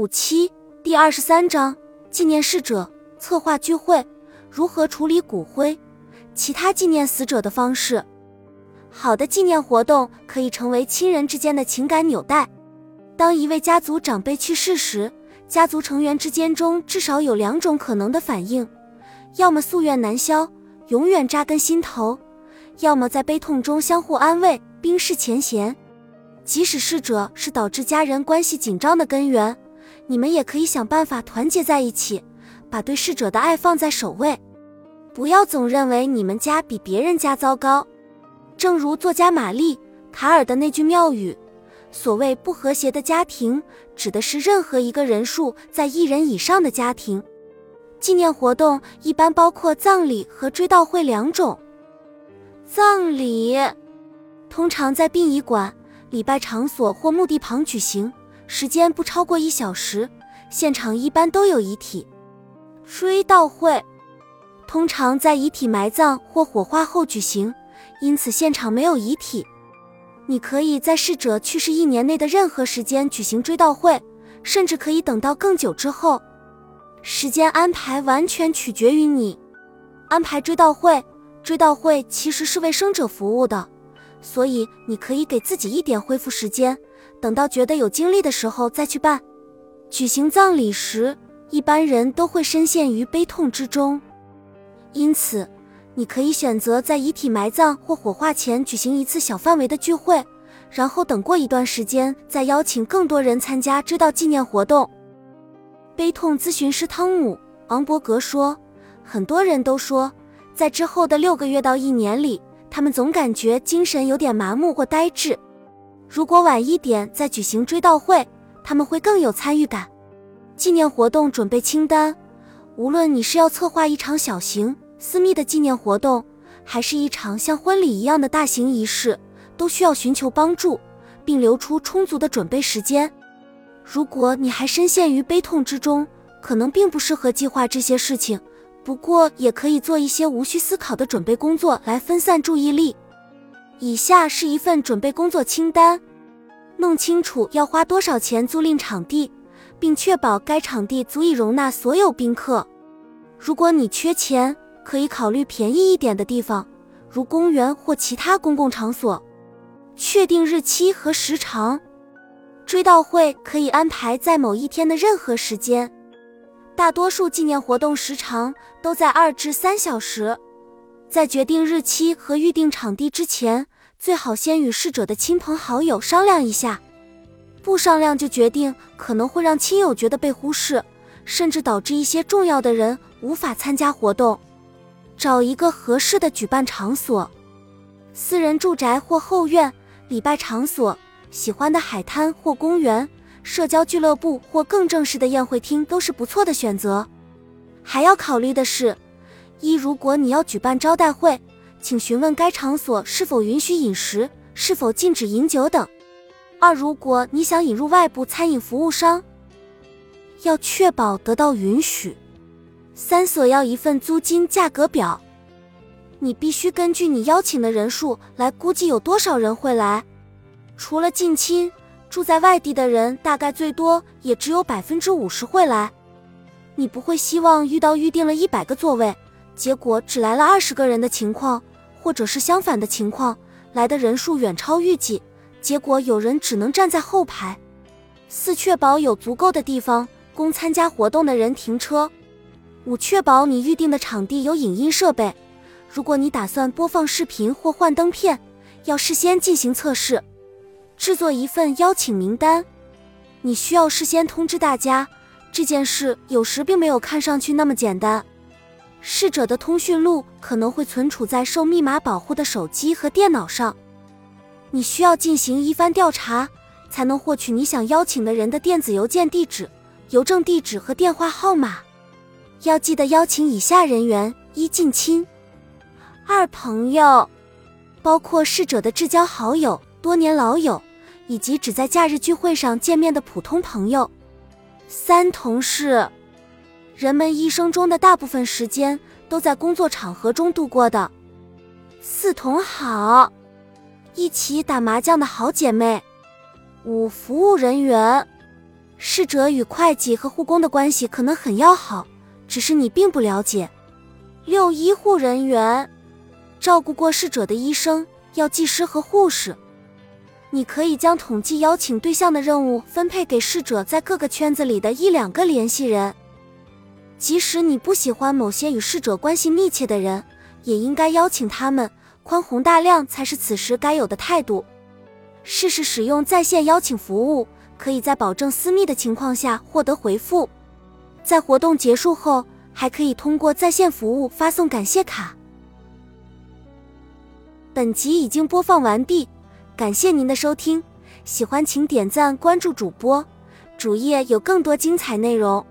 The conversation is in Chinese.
五七第二十三章纪念逝者策划聚会，如何处理骨灰，其他纪念死者的方式。好的纪念活动可以成为亲人之间的情感纽带。当一位家族长辈去世时，家族成员之间中至少有两种可能的反应：要么夙愿难消，永远扎根心头；要么在悲痛中相互安慰，冰释前嫌。即使逝者是导致家人关系紧张的根源，你们也可以想办法团结在一起，把对逝者的爱放在首位。不要总认为你们家比别人家糟糕。正如作家玛丽·卡尔的那句妙语：“所谓不和谐的家庭，指的是任何一个人数在一人以上的家庭。”纪念活动一般包括葬礼和追悼会两种。葬礼通常在殡仪馆。礼拜场所或墓地旁举行，时间不超过一小时，现场一般都有遗体。追悼会通常在遗体埋葬或火化后举行，因此现场没有遗体。你可以在逝者去世一年内的任何时间举行追悼会，甚至可以等到更久之后。时间安排完全取决于你。安排追悼会，追悼会其实是为生者服务的。所以你可以给自己一点恢复时间，等到觉得有精力的时候再去办。举行葬礼时，一般人都会深陷于悲痛之中，因此你可以选择在遗体埋葬或火化前举行一次小范围的聚会，然后等过一段时间再邀请更多人参加知道纪念活动。悲痛咨询师汤姆·昂伯格说：“很多人都说，在之后的六个月到一年里。”他们总感觉精神有点麻木或呆滞。如果晚一点再举行追悼会，他们会更有参与感。纪念活动准备清单：无论你是要策划一场小型私密的纪念活动，还是一场像婚礼一样的大型仪式，都需要寻求帮助，并留出充足的准备时间。如果你还深陷于悲痛之中，可能并不适合计划这些事情。不过也可以做一些无需思考的准备工作来分散注意力。以下是一份准备工作清单：弄清楚要花多少钱租赁场地，并确保该场地足以容纳所有宾客。如果你缺钱，可以考虑便宜一点的地方，如公园或其他公共场所。确定日期和时长，追悼会可以安排在某一天的任何时间。大多数纪念活动时长都在二至三小时，在决定日期和预定场地之前，最好先与逝者的亲朋好友商量一下。不商量就决定，可能会让亲友觉得被忽视，甚至导致一些重要的人无法参加活动。找一个合适的举办场所，私人住宅或后院、礼拜场所、喜欢的海滩或公园。社交俱乐部或更正式的宴会厅都是不错的选择。还要考虑的是：一、如果你要举办招待会，请询问该场所是否允许饮食，是否禁止饮酒等；二、如果你想引入外部餐饮服务商，要确保得到允许；三、索要一份租金价格表，你必须根据你邀请的人数来估计有多少人会来。除了近亲。住在外地的人大概最多也只有百分之五十会来，你不会希望遇到预定了一百个座位，结果只来了二十个人的情况，或者是相反的情况，来的人数远超预计，结果有人只能站在后排。四、确保有足够的地方供参加活动的人停车。五、确保你预定的场地有影音设备，如果你打算播放视频或幻灯片，要事先进行测试。制作一份邀请名单，你需要事先通知大家。这件事有时并没有看上去那么简单。逝者的通讯录可能会存储在受密码保护的手机和电脑上，你需要进行一番调查，才能获取你想邀请的人的电子邮件地址、邮政地址和电话号码。要记得邀请以下人员：一、近亲；二、朋友，包括逝者的至交好友、多年老友。以及只在假日聚会上见面的普通朋友。三、同事，人们一生中的大部分时间都在工作场合中度过的。四、同好，一起打麻将的好姐妹。五、服务人员，侍者与会计和护工的关系可能很要好，只是你并不了解。六、医护人员，照顾过逝者的医生、药剂师和护士。你可以将统计邀请对象的任务分配给逝者在各个圈子里的一两个联系人。即使你不喜欢某些与逝者关系密切的人，也应该邀请他们。宽宏大量才是此时该有的态度。试试使用在线邀请服务，可以在保证私密的情况下获得回复。在活动结束后，还可以通过在线服务发送感谢卡。本集已经播放完毕，感谢您的收听。喜欢请点赞关注主播，主页有更多精彩内容。